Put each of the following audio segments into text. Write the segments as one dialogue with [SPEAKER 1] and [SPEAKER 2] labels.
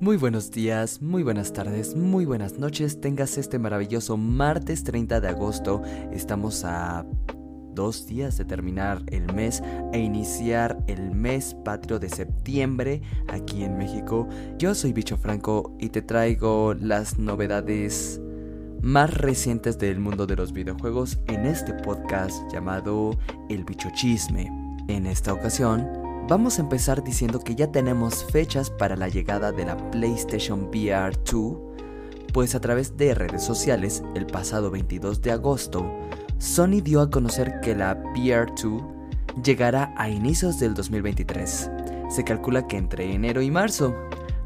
[SPEAKER 1] Muy buenos días, muy buenas tardes, muy buenas noches. Tengas este maravilloso martes 30 de agosto. Estamos a dos días de terminar el mes e iniciar el mes patrio de septiembre aquí en México. Yo soy Bicho Franco y te traigo las novedades más recientes del mundo de los videojuegos en este podcast llamado El Bicho Chisme. En esta ocasión Vamos a empezar diciendo que ya tenemos fechas para la llegada de la PlayStation VR 2, pues a través de redes sociales, el pasado 22 de agosto, Sony dio a conocer que la VR 2 llegará a inicios del 2023. Se calcula que entre enero y marzo.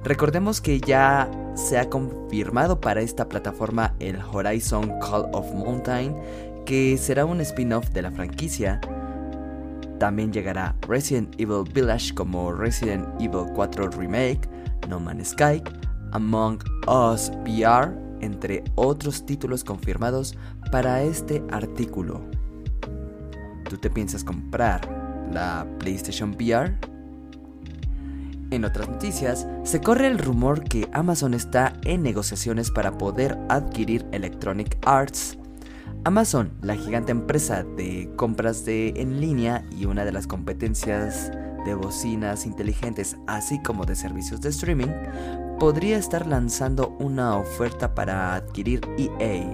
[SPEAKER 1] Recordemos que ya se ha confirmado para esta plataforma el Horizon Call of Mountain, que será un spin-off de la franquicia también llegará Resident Evil Village como Resident Evil 4 Remake, No Man's Sky, Among Us VR, entre otros títulos confirmados para este artículo. ¿Tú te piensas comprar la PlayStation VR? En otras noticias, se corre el rumor que Amazon está en negociaciones para poder adquirir Electronic Arts Amazon, la gigante empresa de compras de en línea y una de las competencias de bocinas inteligentes, así como de servicios de streaming, podría estar lanzando una oferta para adquirir EA.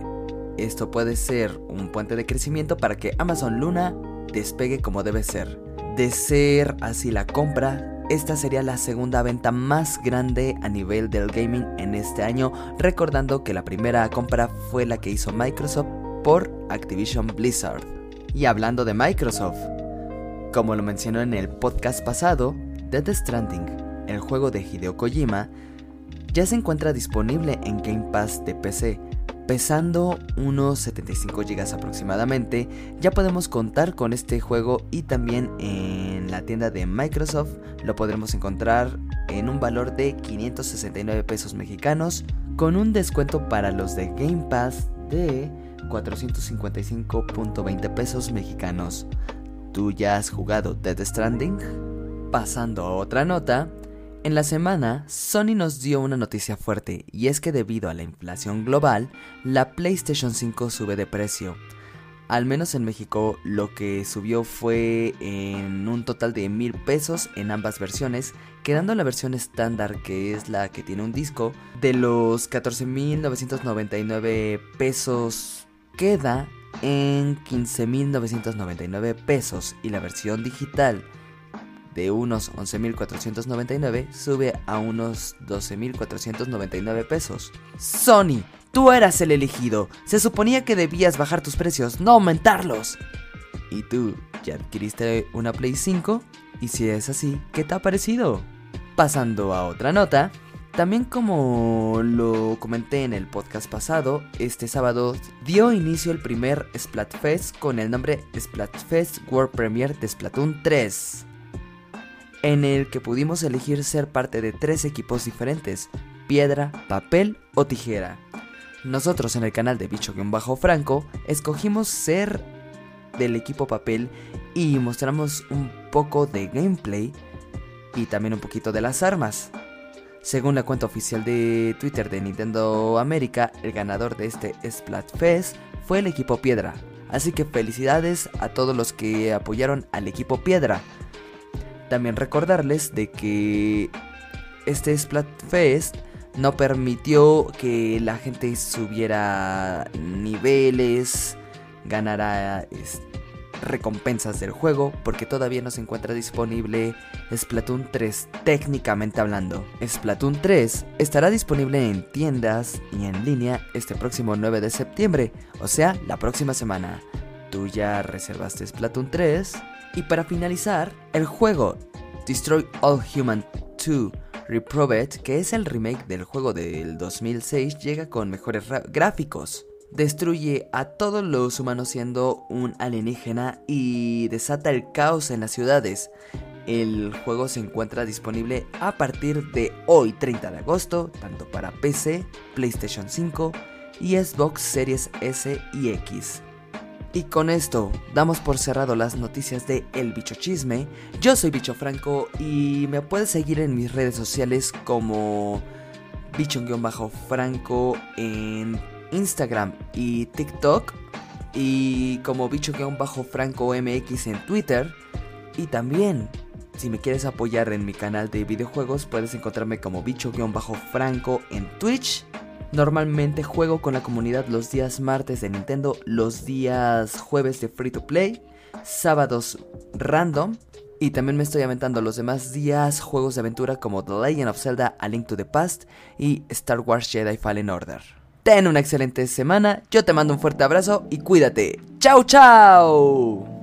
[SPEAKER 1] Esto puede ser un puente de crecimiento para que Amazon Luna despegue como debe ser. De ser así la compra, esta sería la segunda venta más grande a nivel del gaming en este año, recordando que la primera compra fue la que hizo Microsoft por Activision Blizzard. Y hablando de Microsoft, como lo mencionó en el podcast pasado, Death Stranding, el juego de Hideo Kojima, ya se encuentra disponible en Game Pass de PC. Pesando unos 75 GB aproximadamente, ya podemos contar con este juego y también en la tienda de Microsoft lo podremos encontrar en un valor de 569 pesos mexicanos con un descuento para los de Game Pass de 455.20 pesos mexicanos. ¿Tú ya has jugado Dead Stranding? Pasando a otra nota, en la semana Sony nos dio una noticia fuerte y es que debido a la inflación global, la PlayStation 5 sube de precio. Al menos en México lo que subió fue en un total de mil pesos en ambas versiones, quedando la versión estándar que es la que tiene un disco de los 14.999 pesos queda en 15.999 pesos y la versión digital de unos 11.499 sube a unos 12.499 pesos. Sony, tú eras el elegido. Se suponía que debías bajar tus precios, no aumentarlos. ¿Y tú ya adquiriste una Play 5? Y si es así, ¿qué te ha parecido? Pasando a otra nota, también como lo comenté en el podcast pasado, este sábado dio inicio el primer Splatfest con el nombre Splatfest World Premiere de Splatoon 3, en el que pudimos elegir ser parte de tres equipos diferentes, piedra, papel o tijera. Nosotros en el canal de Bicho-Franco escogimos ser del equipo papel y mostramos un poco de gameplay y también un poquito de las armas. Según la cuenta oficial de Twitter de Nintendo América, el ganador de este Splatfest fue el equipo Piedra. Así que felicidades a todos los que apoyaron al equipo Piedra. También recordarles de que este Splatfest no permitió que la gente subiera niveles, ganara recompensas del juego porque todavía no se encuentra disponible Splatoon 3 técnicamente hablando. Splatoon 3 estará disponible en tiendas y en línea este próximo 9 de septiembre, o sea, la próxima semana. Tú ya reservaste Splatoon 3 y para finalizar, el juego Destroy All Human 2 Reprobate, que es el remake del juego del 2006, llega con mejores gráficos destruye a todos los humanos siendo un alienígena y desata el caos en las ciudades. El juego se encuentra disponible a partir de hoy 30 de agosto, tanto para PC, PlayStation 5 y Xbox Series S y X. Y con esto damos por cerrado las noticias de El Bicho Chisme. Yo soy Bicho Franco y me puedes seguir en mis redes sociales como bicho-franco en Instagram y TikTok y como bicho-franco mx en Twitter y también si me quieres apoyar en mi canal de videojuegos puedes encontrarme como bicho-franco en Twitch Normalmente juego con la comunidad los días martes de Nintendo, los días jueves de Free to Play, sábados random y también me estoy aventando los demás días juegos de aventura como The Legend of Zelda A Link to the Past y Star Wars Jedi Fallen Order. Ten una excelente semana, yo te mando un fuerte abrazo y cuídate. ¡Chao, chao!